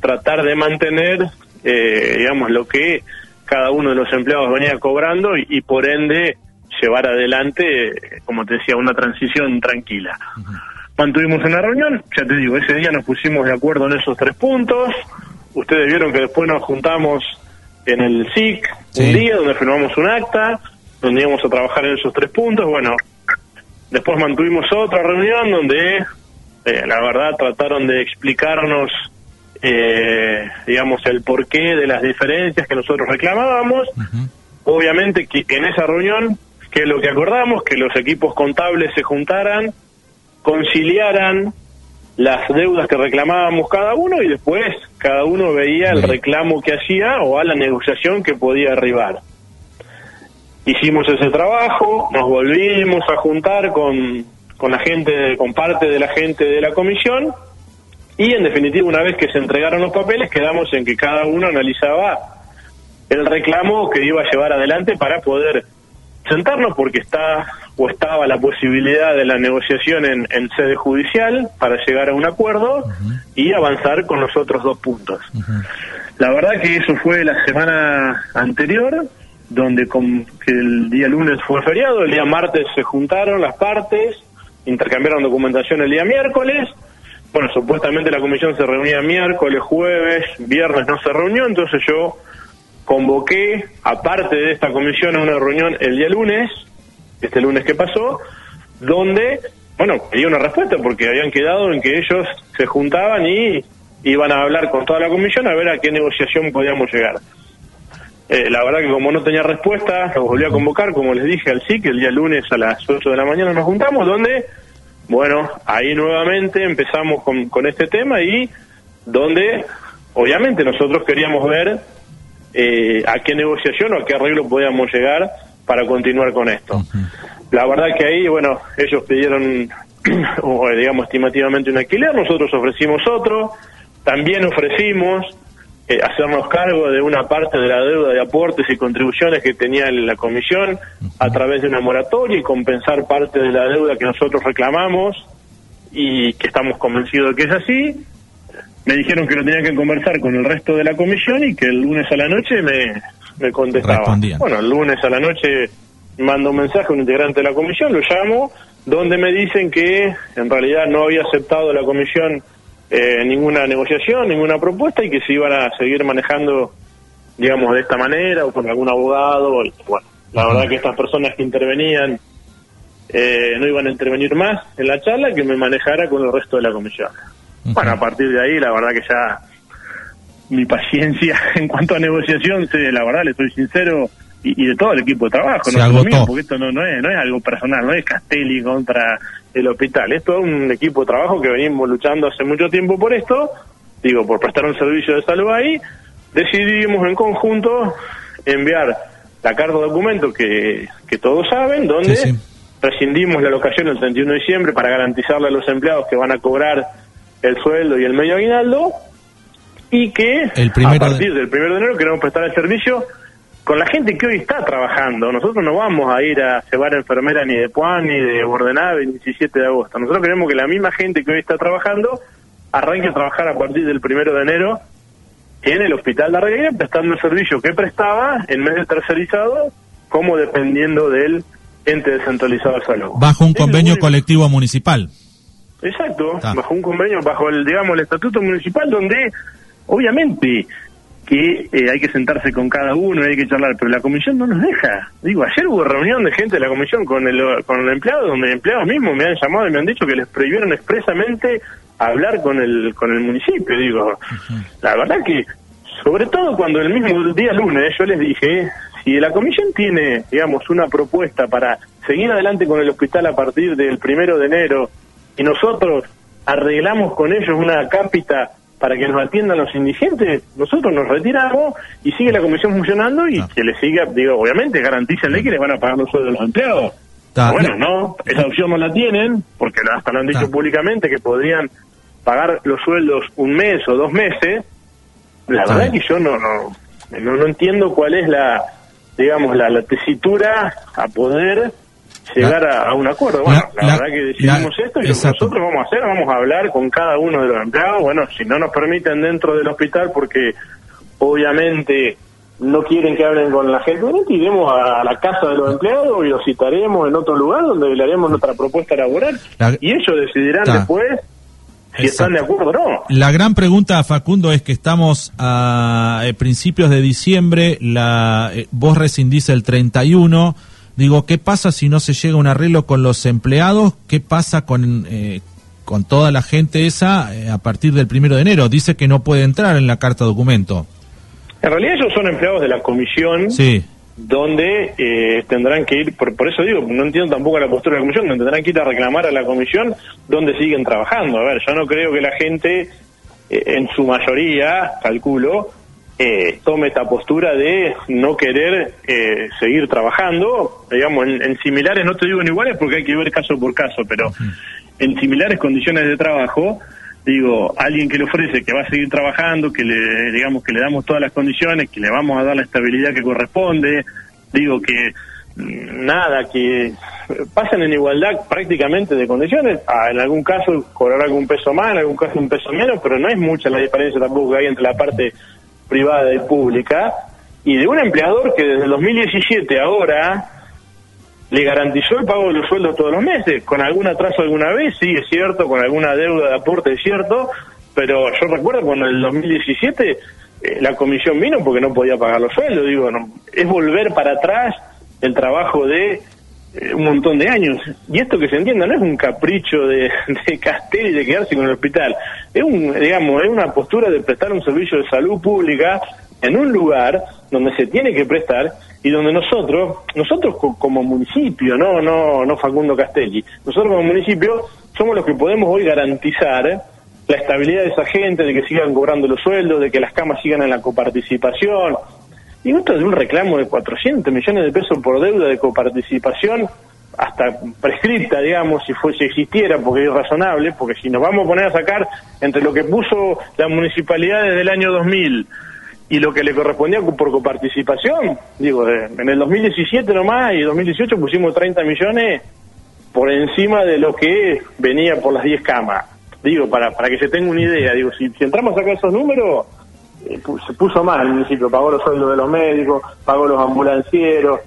tratar de mantener eh, digamos lo que cada uno de los empleados venía cobrando y, y por ende llevar adelante como te decía una transición tranquila. Mantuvimos una reunión, ya te digo, ese día nos pusimos de acuerdo en esos tres puntos, ustedes vieron que después nos juntamos en el SIC Sí. un día donde firmamos un acta, donde íbamos a trabajar en esos tres puntos, bueno, después mantuvimos otra reunión donde, eh, la verdad, trataron de explicarnos, eh, digamos, el porqué de las diferencias que nosotros reclamábamos, obviamente que en esa reunión, que lo que acordamos, que los equipos contables se juntaran, conciliaran las deudas que reclamábamos cada uno y después cada uno veía el reclamo que hacía o a la negociación que podía arribar. Hicimos ese trabajo, nos volvimos a juntar con, con la gente, con parte de la gente de la comisión y en definitiva una vez que se entregaron los papeles quedamos en que cada uno analizaba el reclamo que iba a llevar adelante para poder sentarnos porque está o estaba la posibilidad de la negociación en, en sede judicial para llegar a un acuerdo y avanzar con los otros dos puntos. La verdad que eso fue la semana anterior, donde con, que el día lunes fue feriado, el día martes se juntaron las partes, intercambiaron documentación el día miércoles. Bueno, supuestamente la comisión se reunía miércoles, jueves, viernes no se reunió, entonces yo convoqué, aparte de esta comisión, a una reunión el día lunes, este lunes que pasó, donde, bueno, pedí una respuesta porque habían quedado en que ellos se juntaban y iban a hablar con toda la comisión a ver a qué negociación podíamos llegar. Eh, la verdad que como no tenía respuesta, los volví a convocar, como les dije, al SIC, el día lunes a las 8 de la mañana nos juntamos, donde, bueno, ahí nuevamente empezamos con, con este tema y donde, obviamente, nosotros queríamos ver eh, a qué negociación o a qué arreglo podíamos llegar para continuar con esto. La verdad que ahí, bueno, ellos pidieron, o, digamos, estimativamente un alquiler, nosotros ofrecimos otro, también ofrecimos eh, hacernos cargo de una parte de la deuda de aportes y contribuciones que tenía la comisión a través de una moratoria y compensar parte de la deuda que nosotros reclamamos y que estamos convencidos de que es así. Me dijeron que lo tenían que conversar con el resto de la comisión y que el lunes a la noche me, me contestaba. Respondían. Bueno, el lunes a la noche mando un mensaje a un integrante de la comisión, lo llamo, donde me dicen que en realidad no había aceptado la comisión eh, ninguna negociación, ninguna propuesta y que se iban a seguir manejando, digamos, de esta manera o con algún abogado. y, bueno, la verdad que estas personas que intervenían eh, no iban a intervenir más en la charla que me manejara con el resto de la comisión. Bueno, a partir de ahí, la verdad que ya mi paciencia en cuanto a negociación, se, la verdad, le soy sincero, y, y de todo el equipo de trabajo, Se no agotó. mío, porque esto no, no, es, no es algo personal, no es Castelli contra el hospital, es todo un equipo de trabajo que venimos luchando hace mucho tiempo por esto, digo, por prestar un servicio de salud ahí, decidimos en conjunto enviar la carta de documento que, que todos saben, donde Sí, sí. rescindimos la locación el 31 de diciembre para garantizarle a los empleados que van a cobrar el sueldo y el medio aguinaldo y que El a de- partir del primero de enero queremos prestar el servicio con la gente que hoy está trabajando. Nosotros no vamos a ir a llevar enfermera ni de Puan, ni de Bordenave, ni 17 de agosto. Nosotros queremos que la misma gente que hoy está trabajando arranque a trabajar a partir del primero de enero en el hospital de Arreguera prestando el servicio que prestaba en vez de tercerizado como dependiendo del ente descentralizado de salud. Bajo un convenio colectivo municipal. Exacto, Está. bajo un convenio, bajo el, digamos, el estatuto municipal donde obviamente que eh, hay que sentarse con cada uno, hay que charlar, pero la comisión no nos deja. Digo, ayer hubo reunión de gente de la comisión con el, con el empleado, donde empleados mismos me han llamado y me han dicho que les prohibieron expresamente hablar con el, con el municipio. Digo, la verdad que, sobre todo cuando el mismo día lunes yo les dije, si la comisión tiene, digamos, una propuesta para seguir adelante con el hospital a partir del primero de enero y nosotros arreglamos con ellos una cápita para que nos atiendan los indigentes, nosotros nos retiramos y sigue la comisión funcionando y que le siga, digo, obviamente, garantícenle que les van a pagar los sueldos de los empleados. Bueno, no, esa opción no la tienen, porque hasta lo han dicho públicamente que podrían pagar los sueldos un mes o dos meses. La verdad bien. que yo no, no, no, no entiendo cuál es la, digamos, la, la tesitura a poder llegar a, a un acuerdo. Bueno, La- verdad que decidimos la- esto y lo que exacto. nosotros vamos a hacer, vamos a hablar con cada uno de los empleados. Bueno, si no nos permiten dentro del hospital, porque obviamente no quieren que hablen con la gente, iremos a la casa de los empleados y los citaremos en otro lugar donde le haremos nuestra propuesta laboral y ellos decidirán después si están de acuerdo o no. La gran pregunta, Facundo, es que estamos a eh, principios de diciembre, la, eh, vos rescindís el 31, digo, ¿qué pasa si no se llega a un arreglo con los empleados? ¿Qué pasa con, eh, con toda la gente esa a partir del primero de enero? Dice que no puede entrar en la carta documento. En realidad ellos son empleados de la comisión. Sí donde eh, tendrán que ir, por, eso digo, no entiendo tampoco la postura de la comisión, donde tendrán que ir a reclamar a la comisión donde siguen trabajando. A ver, yo no creo que la gente, eh, en su mayoría, calculo, eh, tome esta postura de no querer seguir trabajando, digamos, en, en, similares, no te digo en iguales porque hay que ver caso por caso, pero en similares condiciones de trabajo, digo, alguien que le ofrece que va a seguir trabajando, que le, digamos, que le damos todas las condiciones, que le vamos a dar la estabilidad que corresponde, digo que mm, nada, que pasen en igualdad prácticamente de condiciones, ah, en algún caso cobrar algún peso más, en algún caso un peso menos, pero no es mucha la diferencia tampoco que hay entre la parte privada y pública, y de un empleador que desde el 2017 ahora le garantizó el pago de los sueldos todos los meses, con algún atraso alguna vez, sí, es cierto, con alguna deuda de aporte, es cierto, pero yo recuerdo cuando en el 2017 eh, la comisión vino porque no podía pagar los sueldos, digo, no, es volver para atrás el trabajo de un montón de años. Y esto que se entienda no es un capricho de, de Castelli de quedarse con el hospital, es un, digamos, es una postura de prestar un servicio de salud pública en un lugar donde se tiene que prestar y donde nosotros, nosotros como municipio, no, no, no Facundo Castelli, nosotros como municipio somos los que podemos hoy garantizar la estabilidad de esa gente, de que sigan cobrando los sueldos, de que las camas sigan en la coparticipación. Y esto es un reclamo de 400 millones de pesos por deuda de coparticipación, hasta prescripta, digamos, si fuese existiera, porque es razonable, porque si nos vamos a poner a sacar entre lo que puso la municipalidad desde el año 2000 y lo que le correspondía por coparticipación, digo, en el 2017 nomás y 2018 pusimos 30 millones por encima de lo que venía por las 10 camas. Digo, para, para que se tenga una idea, digo, si, entramos a sacar esos números, eh, se puso mal el municipio, pagó los sueldos de los médicos, pagó los ambulancieros.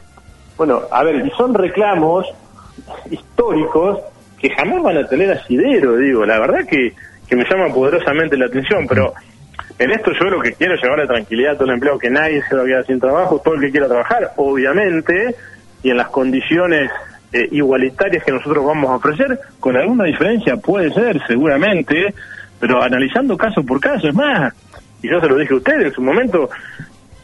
Bueno, a ver, y son reclamos históricos que jamás van a tener asidero, digo, la verdad que, que me llama poderosamente la atención, pero en esto yo lo que quiero es llevarle tranquilidad a todo el empleo, que nadie se va a quedar sin trabajo, todo el que quiera trabajar, obviamente, y en las condiciones eh, igualitarias que nosotros vamos a ofrecer, con alguna diferencia puede ser, seguramente, pero analizando caso por caso, es más, y yo se lo dije a ustedes en su momento,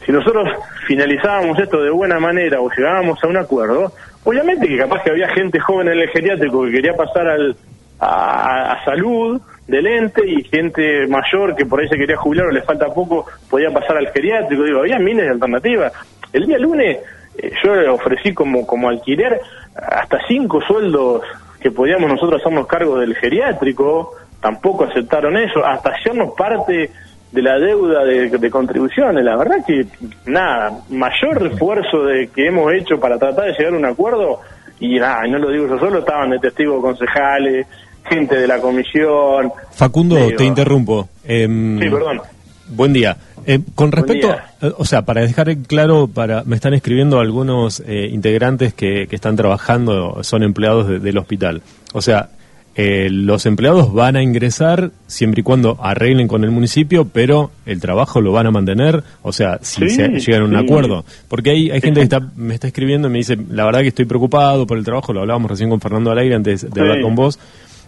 si nosotros finalizábamos esto de buena manera o llegábamos a un acuerdo, obviamente que capaz que había gente joven en el geriátrico que quería pasar al, a, a salud, del ente y gente mayor que por ahí se quería jubilar o le falta poco podía pasar al geriátrico. Digo, había miles de alternativas. El día lunes eh, yo le ofrecí como, como alquiler hasta cinco sueldos que podíamos nosotros hacernos cargo del geriátrico, tampoco aceptaron eso, hasta hacernos parte de la deuda de, contribuciones. La verdad que, nada, mayor esfuerzo de que hemos hecho para tratar de llegar a un acuerdo, y nada, no lo digo yo solo, estaban de testigos concejales, gente de la comisión. Facundo, te interrumpo. Em, sí, perdón. Buen día. Eh, con respecto, o sea, para dejar claro, para me están escribiendo algunos eh, integrantes que, que, están trabajando, son empleados del hospital. O sea, los empleados van a ingresar siempre y cuando arreglen con el municipio, pero el trabajo lo van a mantener, o sea, si se llegan a un acuerdo. Porque hay, hay gente que está, me está escribiendo y me dice, la verdad que estoy preocupado por el trabajo, lo hablábamos recién con Fernando Alegre antes de hablar con vos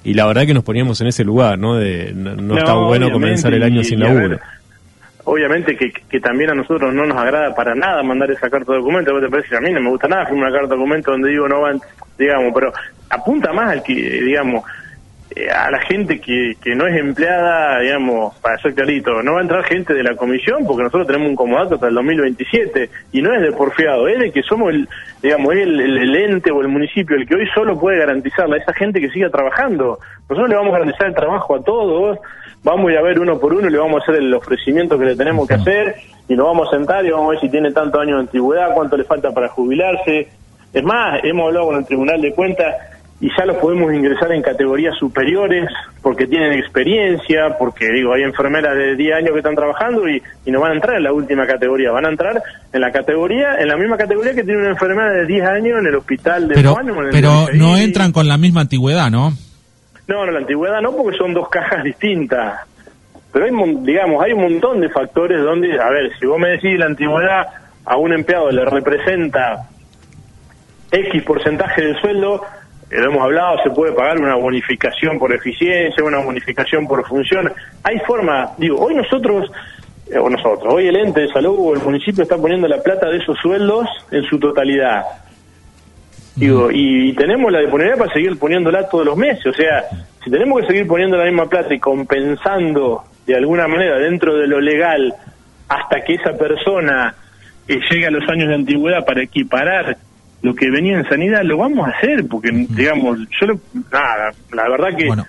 y la verdad que nos poníamos en ese lugar, ¿no? De no, está bueno comenzar el año sin laburo. obviamente que, que, también a nosotros no nos agrada para nada mandar esa carta de documento, te parece a mí no me gusta nada firmar una carta de documento donde digo no van, digamos, pero apunta más al que, digamos, eh, a la gente que, que no es empleada, digamos, para ser clarito, no va a entrar gente de la comisión porque nosotros tenemos un comodato hasta el 2027 y no es de porfiado, es de que somos el, digamos, el, el, ente o el municipio el que hoy solo puede garantizarle a esa gente que siga trabajando. Nosotros le vamos a garantizar el trabajo a todos, vamos a ir a ver uno por uno y le vamos a hacer el ofrecimiento que le tenemos que hacer y nos vamos a sentar y vamos a ver si tiene tantos años de antigüedad, cuánto le falta para jubilarse. Es más, hemos hablado con el Tribunal de Cuentas y ya los podemos ingresar en categorías superiores porque tienen experiencia, porque digo, hay enfermeras de 10 años que están trabajando y, y no van a entrar en la última categoría, van a entrar en la categoría, en la misma categoría que tiene una enfermera de 10 años en el hospital de Pero, Juan el pero no entran con la misma antigüedad, ¿no? No, no, la antigüedad no, porque son dos cajas distintas. Pero hay, digamos, hay un montón de factores donde, a ver, si vos me decís la antigüedad a un empleado le representa X porcentaje del sueldo, eh, lo hemos hablado, se puede pagar una bonificación por eficiencia, una bonificación por función. Hay forma, digo, hoy nosotros, eh, o nosotros, hoy el ente de salud o el municipio está poniendo la plata de esos sueldos en su totalidad. Digo, y tenemos la disponibilidad para seguir poniéndola todos los meses. O sea, si tenemos que seguir poniendo la misma plata y compensando de alguna manera dentro de lo legal hasta que esa persona eh, llegue a los años de antigüedad para equiparar lo que venía en sanidad, lo vamos a hacer, porque, digamos, yo lo, nada, la verdad que Bueno.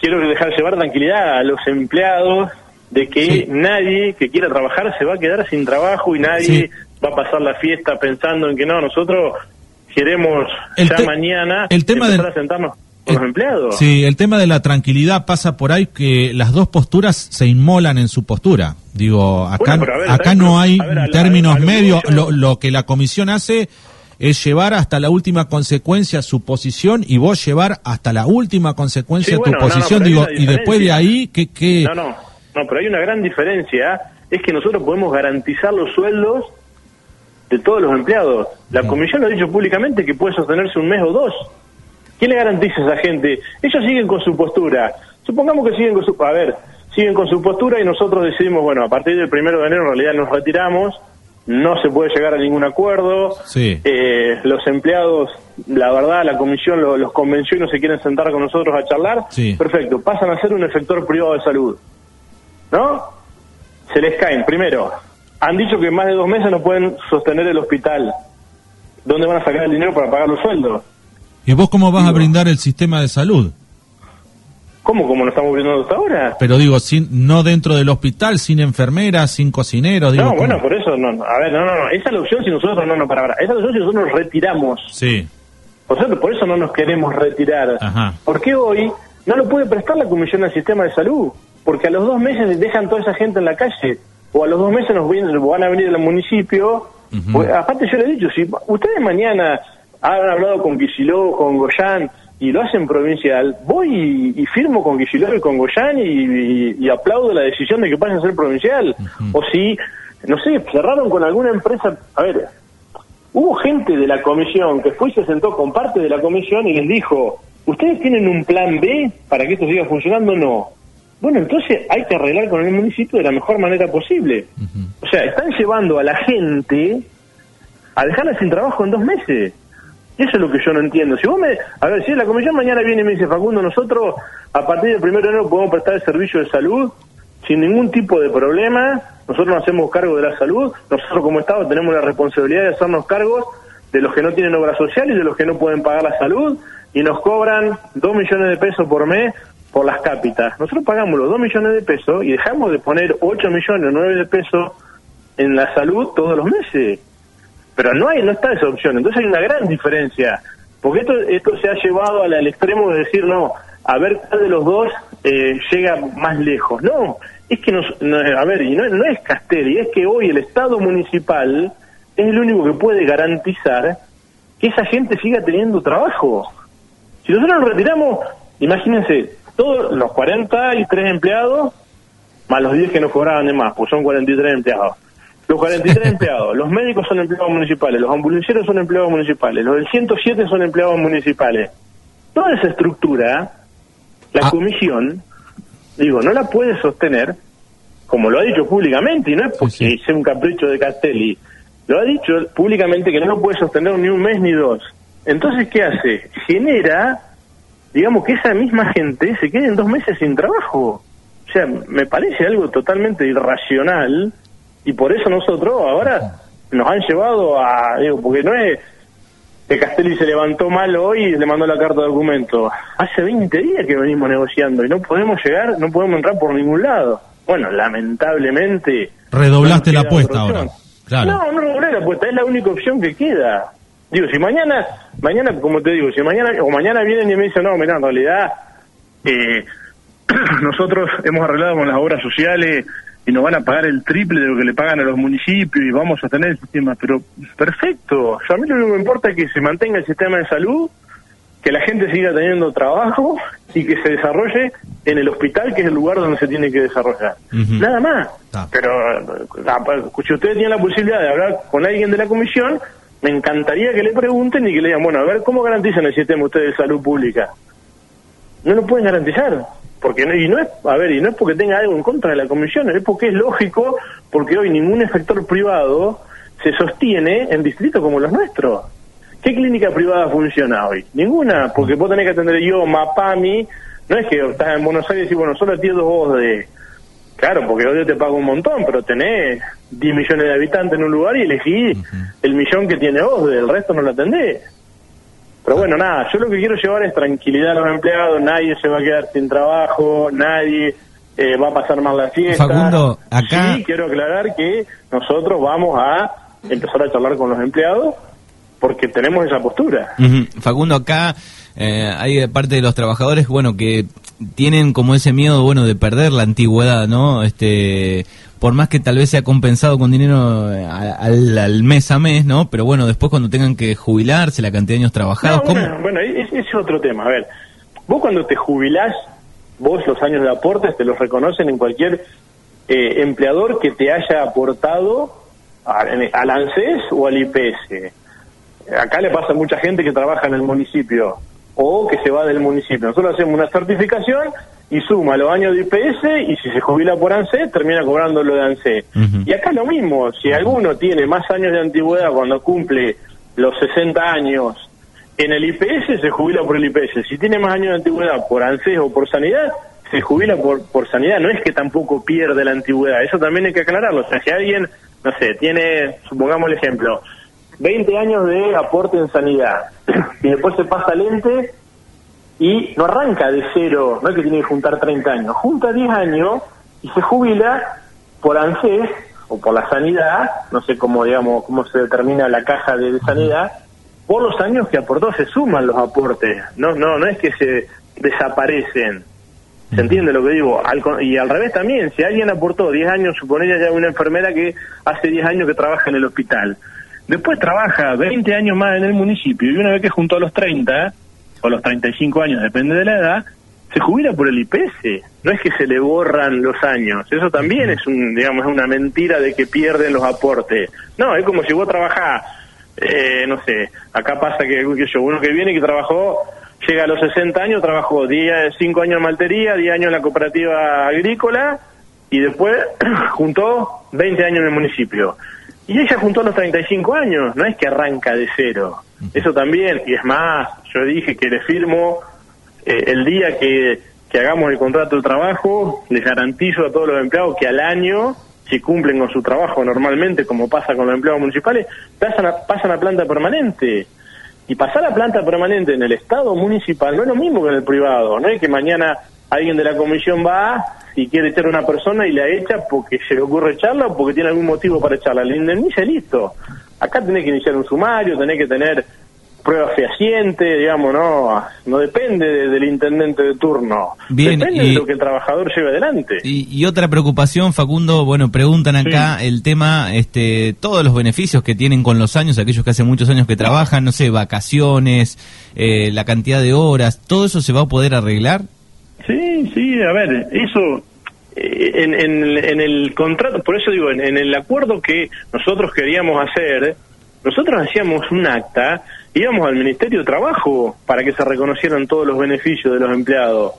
quiero dejar llevar tranquilidad a los empleados de que Sí. nadie que quiera trabajar se va a quedar sin trabajo y nadie Sí. va a pasar la fiesta pensando en que no, nosotros queremos El ya mañana el tema empezar del- a sentarnos con los empleados. Sí, el tema de la tranquilidad pasa por ahí que las dos posturas se inmolan en su postura. Digo, acá, Bueno, ver, acá no hay ver, términos medios. Lo, lo que la comisión hace es llevar hasta la última consecuencia su posición y vos llevar hasta la última consecuencia Sí, tu bueno, no, no, posición. Digo, y después de ahí, ¿qué, qué? No, no, no, pero hay una gran diferencia, es que nosotros podemos garantizar los sueldos de todos los empleados. La comisión lo ha dicho públicamente que puede sostenerse un mes o dos. ¿Quién le garantiza a esa gente? Ellos siguen con su postura. Supongamos que siguen con su... A ver, siguen con su postura y nosotros decidimos, bueno, a partir del primero de enero en realidad nos retiramos, no se puede llegar a ningún acuerdo. Sí. Eh, los empleados, la verdad, la comisión lo- los convenció y no se quieren sentar con nosotros a charlar. Sí. Perfecto, pasan a ser un efector privado de salud. ¿No? Se les caen. Primero, han dicho que en más de dos meses no pueden sostener el hospital. ¿Dónde van a sacar el dinero para pagar los sueldos? ¿Y vos cómo vas a brindar el sistema de salud? ¿Cómo? ¿Cómo lo estamos viendo hasta ahora? Pero digo, sin, no dentro del hospital, sin enfermeras, sin cocineros. Digo, no, ¿cómo? bueno, por eso, no, no. a ver, no, no, no. Esa es la opción si nosotros no nos para, para. Esa es la opción si nosotros nos retiramos. Sí, Por eso, por eso no nos queremos retirar. Ajá. Porque hoy no lo puede prestar la Comisión del Sistema de Salud. Porque a los dos meses dejan toda esa gente en la calle. O a los dos meses nos vienen- van a venir al municipio. Pues, aparte yo le he dicho, si ustedes mañana han hablado con Kicillof, con Goyán, y lo hacen provincial, voy y, y firmo con Kicillof y con Goyán y, y- y aplaudo la decisión de que pasen a ser provincial. O si, no sé, cerraron con alguna empresa... A ver, Hubo gente de la comisión que fue y se sentó con parte de la comisión y les dijo, ¿ustedes tienen un plan B para que esto siga funcionando? No. Bueno, entonces hay que arreglar con el municipio de la mejor manera posible. O sea, están llevando a la gente a dejarla sin trabajo en dos meses. Eso es lo que yo no entiendo. Si vos me... A ver, si la comisión mañana viene y me dice, Facundo, nosotros a partir del primero de enero podemos prestar el servicio de salud sin ningún tipo de problema, nosotros nos hacemos cargo de la salud, nosotros como Estado tenemos la responsabilidad de hacernos cargos de los que no tienen obra social y de los que no pueden pagar la salud, y nos cobran dos millones de pesos por mes por las cápitas. Nosotros pagamos los dos millones de pesos y dejamos de poner ocho millones o nueve de pesos en la salud todos los meses pero no hay no está esa opción. Entonces hay una gran diferencia. Porque esto esto se ha llevado al, extremo de decir no a ver cuál de los dos eh, llega más lejos. No es que nos, no, a ver y no, no es Castelli es que hoy el Estado municipal es el único que puede garantizar que esa gente siga teniendo trabajo. Si nosotros nos retiramos imagínense todos los 43 empleados más los 10 que nos cobraban de más pues son 43 empleados los 43 empleados, los médicos son empleados municipales, los ambulancieros son empleados municipales, los del 107 son empleados municipales. Toda esa estructura, la Ah. comisión, digo, no la puede sostener, como lo ha dicho públicamente, y no es porque Sí, sí. sea un capricho de Castelli, lo ha dicho públicamente que no lo puede sostener ni un mes ni dos. Entonces, ¿qué hace? Genera, digamos, que esa misma gente se quede en dos meses sin trabajo. O sea, me parece algo totalmente irracional y por eso nosotros ahora nos han llevado a, digo, porque no es que Castelli se levantó mal hoy y le mandó la carta de documento. Hace 20 días que venimos negociando y no podemos llegar, no podemos entrar por ningún lado. Bueno, lamentablemente... Redoblaste no la apuesta ahora. Claro. No, no redoblé la apuesta, es la única opción que queda. Digo, si mañana mañana, como te digo, si mañana o mañana vienen y me dicen, no, mira, en realidad eh, nosotros hemos arreglado con las obras sociales y nos van a pagar el triple de lo que le pagan a los municipios y vamos a tener el sistema, pero perfecto, a mí lo único que me importa es que se mantenga el sistema de salud, que la gente siga teniendo trabajo y que se desarrolle en el hospital, que es el lugar donde se tiene que desarrollar. Nada más. Ah. Pero si ustedes tienen la posibilidad de hablar con alguien de la comisión, me encantaría que le pregunten y que le digan, bueno, a ver, ¿cómo garantizan el sistema ustedes de salud pública? No lo pueden garantizar. Porque no, y no es, a ver, y no es porque tenga algo en contra de la comisión, es porque es lógico, porque hoy ningún efector privado se sostiene en distritos como los nuestros. ¿Qué clínica privada funciona hoy? Ninguna, porque vos tenés que atender yo, Mapami, no es que estás en Buenos Aires y bueno, solo atiendo vos de... Claro, porque yo te pago un montón, pero tenés 10 millones de habitantes en un lugar y elegí el millón que tiene vos, el resto no lo atendés. Pero bueno, nada, yo lo que quiero llevar es tranquilidad a los empleados, nadie se va a quedar sin trabajo, nadie eh, va a pasar mal la fiesta. Facundo, acá- Sí, quiero aclarar que nosotros vamos a empezar a charlar con los empleados porque tenemos esa postura. Facundo, acá eh, hay de parte de los trabajadores, bueno, que tienen como ese miedo, bueno, de perder la antigüedad, ¿no? Este, por más que tal vez sea compensado con dinero eh, al, al mes a mes, ¿no? Pero bueno, después cuando tengan que jubilarse, la cantidad de años trabajados, No, ¿cómo? bueno, bueno, e- ese es otro tema. A ver, vos cuando te jubilás, vos los años de aportes te los reconocen en cualquier eh, empleador que te haya aportado a- al ANSES o al IPS. Acá le pasa a mucha gente que trabaja en el municipio o que se va del municipio. Nosotros hacemos una certificación y suma los años de IPS y si se jubila por ANSES termina cobrando lo de ANSES. Ujú. Y acá lo mismo, si alguno tiene más años de antigüedad cuando cumple los 60 años en el IPS se jubila por el IPS. Si tiene más años de antigüedad por ANSES o por sanidad, se jubila por, por sanidad. No es que tampoco pierde la antigüedad. Eso también hay que aclararlo. O sea, si alguien, no sé, tiene, supongamos el ejemplo, 20 años de aporte en sanidad y después se pasa al ente y no arranca de cero, no es que tiene que juntar 30 años, junta 10 años y se jubila por ANSES o por la sanidad, no sé cómo digamos cómo se determina la caja de, sanidad, por los años que aportó se suman los aportes, no no no es que se desaparecen. ¿Se entiende lo que digo? Al y al revés también, si alguien aportó 10 años, suponía ya una enfermera que hace 10 años que trabaja en el hospital. Después trabaja 20 años más en el municipio y una vez que juntó a los 30, o los 35 años, depende de la edad, se jubila por el IPS. No es que se le borran los años. Eso también es un, digamos, una mentira de que pierden los aportes. No, es como si vos trabajás, eh, no sé, acá pasa que, que yo, uno que viene que trabajó, llega a los 60 años, trabajó 10, 5 años en maltería, 10 años en la cooperativa agrícola y después juntó 20 años en el municipio. Y ella juntó los 35 años, no es que arranca de cero. Eso también, y es más, yo dije que le firmo eh, el día que, que hagamos el contrato de trabajo, les garantizo a todos los empleados que al año, si cumplen con su trabajo normalmente, como pasa con los empleados municipales, pasan a, pasan a planta permanente. Y pasar a planta permanente en el Estado municipal no es lo mismo que en el privado. No es que mañana alguien de la comisión va y quiere echar a una persona y la echa porque se le ocurre echarla o porque tiene algún motivo para echarla. Le indemniza y listo. Acá tenés que iniciar un sumario, tenés que tener pruebas fehacientes, digamos, no no depende de- del intendente de turno. Bien, depende y- de lo que el trabajador lleve adelante. Y, y otra preocupación, Facundo, bueno, preguntan acá el tema, este, todos los beneficios que tienen con los años, aquellos que hace muchos años que trabajan, no sé, vacaciones, eh, la cantidad de horas, ¿todo eso se va a poder arreglar? Sí, sí, a ver, eso eh, en, en, en el contrato, por eso digo, en, en el acuerdo que nosotros queríamos hacer, nosotros hacíamos un acta, íbamos al Ministerio de Trabajo para que se reconocieran todos los beneficios de los empleados.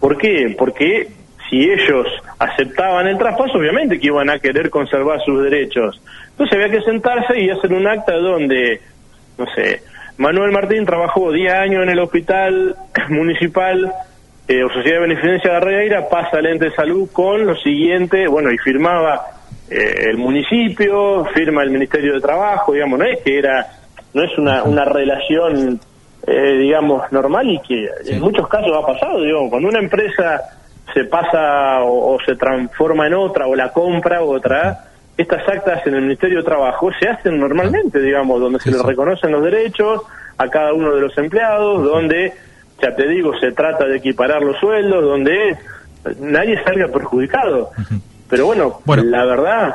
¿Por qué? Porque si ellos aceptaban el traspaso, obviamente que iban a querer conservar sus derechos. Entonces había que sentarse y hacer un acta donde, no sé, Manuel Martín trabajó 10 años en el hospital municipal eh, o Sociedad de Beneficencia de Regueira, pasa al ente de salud con lo siguiente, bueno, y firmaba eh, el municipio, firma el Ministerio de Trabajo, digamos, no es que era, no es una, una relación, eh, digamos, normal y que en muchos casos ha pasado, digamos, cuando una empresa se pasa o, o se transforma en otra o la compra otra, estas actas en el Ministerio de Trabajo se hacen normalmente, digamos, donde se le reconocen los derechos, a cada uno de los empleados, donde, ya te digo, se trata de equiparar los sueldos, donde nadie salga perjudicado. Pero bueno, la verdad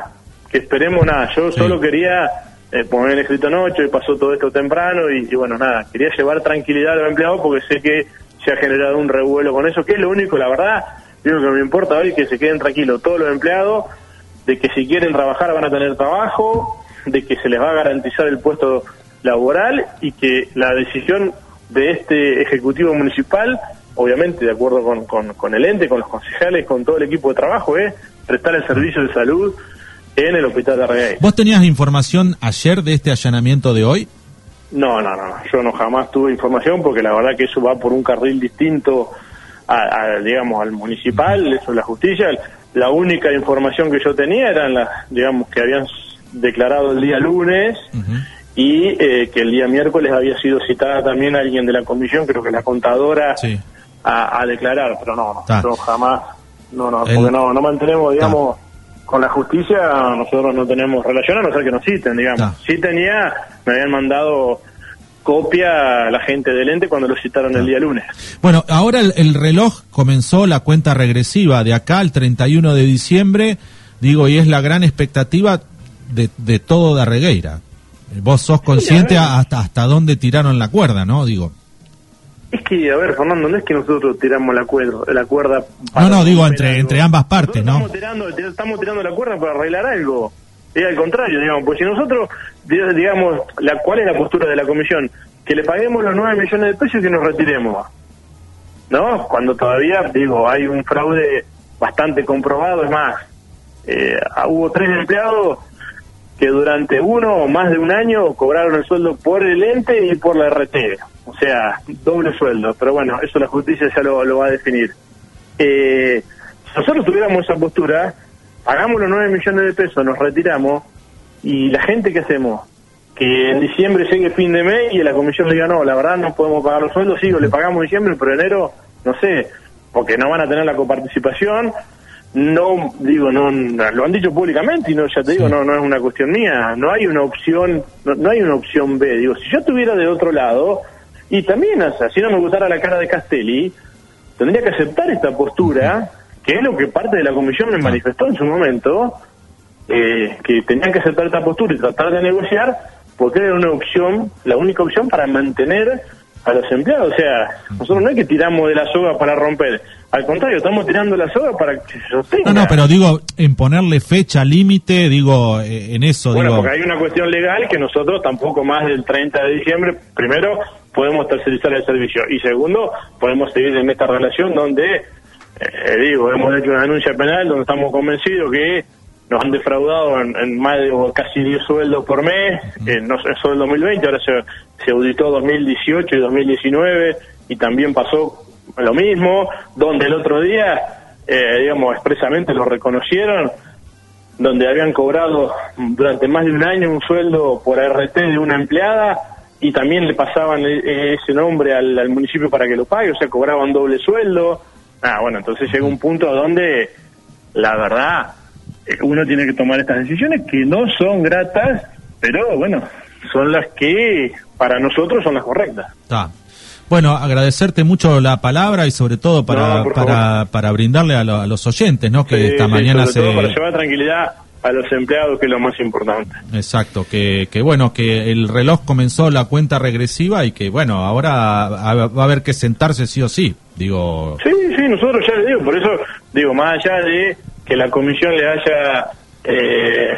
que esperemos nada, yo solo quería eh, poner escrito anoche, y pasó todo esto temprano y, bueno, nada, quería llevar tranquilidad a los empleados porque sé que se ha generado un revuelo con eso, que es lo único, la verdad, digo que me importa hoy que se queden tranquilos todos los empleados, de que si quieren trabajar van a tener trabajo, de que se les va a garantizar el puesto laboral y que la decisión de este Ejecutivo Municipal, obviamente de acuerdo con, con, con el ente, con los concejales, con todo el equipo de trabajo, es prestar el servicio de salud en el hospital de Arreguay. ¿Vos tenías información ayer de este allanamiento de hoy? No, no, no, yo no jamás tuve información porque la verdad que eso va por un carril distinto a, digamos, al municipal, eso es la justicia. La única información que yo tenía eran las, digamos, que habían declarado el día lunes y eh, que el día miércoles había sido citada también alguien de la comisión, creo que la contadora, a, declarar, pero no, no, jamás, no, no, porque no, no mantenemos, digamos con la justicia nosotros no tenemos relación a no ser que nos citen, digamos. Sí tenía, me habían mandado copia a la gente del ente cuando lo citaron el día lunes. Bueno, ahora el, reloj comenzó la cuenta regresiva de acá al 31 de diciembre, digo, y es la gran expectativa de, de todo de Regueira. Vos sos consciente hasta, hasta dónde tiraron la cuerda, ¿no? Digo. Es que, a ver, Fernando, no es que nosotros tiramos la cuerda, la cuerda no, no, digo entre, entre ambas partes, ¿no? Estamos tirando, estamos tirando la cuerda para arreglar algo. Es al contrario, digamos, pues si nosotros, digamos, la, ¿cuál es la postura de la comisión? Que le paguemos los 9 millones de pesos y que nos retiremos. ¿No? Cuando todavía, digo, hay un fraude bastante comprobado, es más, eh, hubo tres empleados que durante uno o más de un año cobraron el sueldo por el ente y por la RT. O sea, doble sueldo. Pero bueno, eso la justicia ya lo, va a definir. Eh, si nosotros tuviéramos esa postura, pagamos los 9 millones de pesos, nos retiramos y la gente que hacemos, que en diciembre llegue fin de mes y la comisión diga, no, la verdad no podemos pagar los sueldos, sí, le pagamos diciembre, pero enero, no sé, porque no van a tener la coparticipación, no digo no lo han dicho públicamente y no ya te digo no no es una cuestión mía. No hay una opción no, hay una opción B. Digo si yo estuviera de otro lado y también o sea, si no me gustara la cara de Castelli tendría que aceptar esta postura que es lo que parte de la comisión me manifestó en su momento eh, que tenían que aceptar esta postura y tratar de negociar porque era una opción la única opción para mantener a los empleados. O sea, nosotros no es que tiramos de la soga para romper, al contrario, estamos tirando la soga para que se sostenga. No, no, pero digo, en ponerle fecha límite, digo, eh, en eso. Bueno, digo... porque hay una cuestión legal que nosotros tampoco más del 30 de diciembre, primero, podemos tercerizar el servicio y segundo, podemos seguir en esta relación donde, eh, digo, hemos hecho una denuncia penal donde estamos convencidos que nos han defraudado en, más de casi 10 sueldos por mes, eh, no, eso del 2020, ahora se, se auditó 2018 y 2019 y también pasó lo mismo, donde el otro día, eh, digamos, expresamente lo reconocieron, donde habían cobrado durante más de un año un sueldo por RT de una empleada y también le pasaban e, e, ese nombre al, al municipio para que lo pague, o sea, cobraban doble sueldo. Ah, bueno, entonces llega un punto donde la verdad uno tiene que tomar estas decisiones que no son gratas, pero bueno, son las que para nosotros son las correctas. Bueno, agradecerte mucho la palabra y sobre todo para, para, para, brindarle a, los oyentes, ¿no? Que esta mañana se... para llevar tranquilidad a los empleados, que es lo más importante. Exacto, que, que bueno, que el reloj comenzó la cuenta regresiva y que bueno, ahora va a haber que sentarse sí o sí, digo... Sí, sí, nosotros ya le digo, por eso digo, más allá de que la comisión le haya, eh,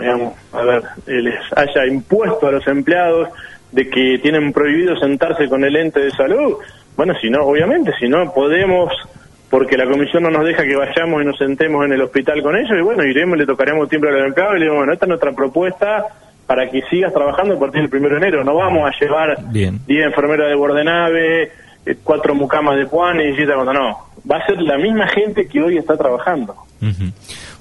digamos, a ver, les haya impuesto a los empleados de que tienen prohibido sentarse con el ente de salud. Bueno, si no, obviamente, si no podemos, porque la comisión no nos deja que vayamos y nos sentemos en el hospital con ellos, y bueno, iremos, le tocaremos tiempo al empleado y le digo, bueno, esta es nuestra propuesta para que sigas trabajando a partir del primero de enero. No vamos a llevar 10 enfermeras de bordenave, eh, cuatro mucamas de Juan y cuando no. Va a ser la misma gente que hoy está trabajando.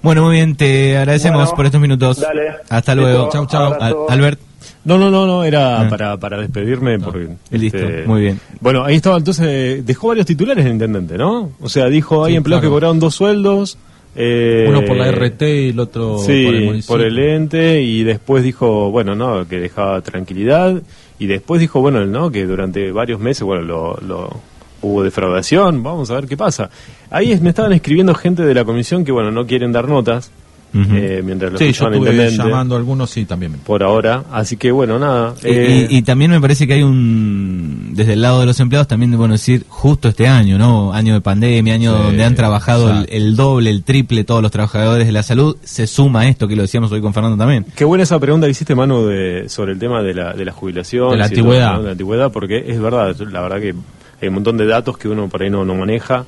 Bueno, muy bien, te agradecemos por estos minutos. Dale. Hasta luego. Chau, chau. Albert. No, no, no, no, era ah. para, para despedirme. porque, Listo, este, muy bien. Bueno, ahí estaba, entonces, dejó varios titulares el intendente, ¿no? O sea, dijo, hay empleados que cobraron dos sueldos. Eh, Uno por la RT y el otro por el municipio. por el ente, y después dijo, bueno, no, que dejaba tranquilidad y después dijo, bueno, ¿no? que durante varios meses, bueno, lo, lo- hubo defraudación, vamos a ver qué pasa. Ahí es- me estaban escribiendo gente de la comisión que, bueno, no quieren dar notas, eh, mientras lo Sí, yo estuve llamando a algunos, sí, también. por ahora, así que, bueno, nada. Y- eh, y, y también me parece que hay un, desde el lado de los empleados, también bueno decir, justo este año, ¿no? Año de pandemia, año Sí, donde han trabajado el, el doble, el triple, todos los trabajadores de la salud, se suma esto que lo decíamos hoy con Fernando también. Qué buena esa pregunta que hiciste, Manu, de, sobre el tema de la, de la jubilación. De la todo, antigüedad. ¿no? De la antigüedad, porque es verdad, la verdad que hay un montón de datos que uno por ahí no, no maneja.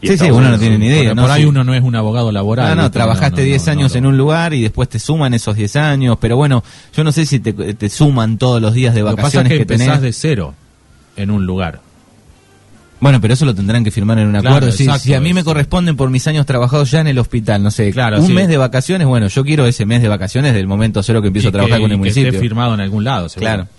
y Sí, sí, uno no tiene ni idea. Por, ¿no? por ahí Sí. uno no es un abogado laboral. No, no, trabajaste No, no, 10 no, años no. en un lugar y después te suman esos 10 años, pero bueno, yo no sé si te, te suman todos los días de Lo que pasa es vacaciones que, que, empezás tenés. de cero en un lugar. Bueno, pero eso lo tendrán que firmar en un Claro, acuerdo. Si, exacto, si a mí me corresponden por mis años trabajados ya en el hospital, no sé, Claro, un sí. mes de vacaciones, bueno, yo quiero ese mes de vacaciones del momento cero que empiezo Y a trabajar que- con el y que esté municipio. firmado en algún lado, seguro. Claro.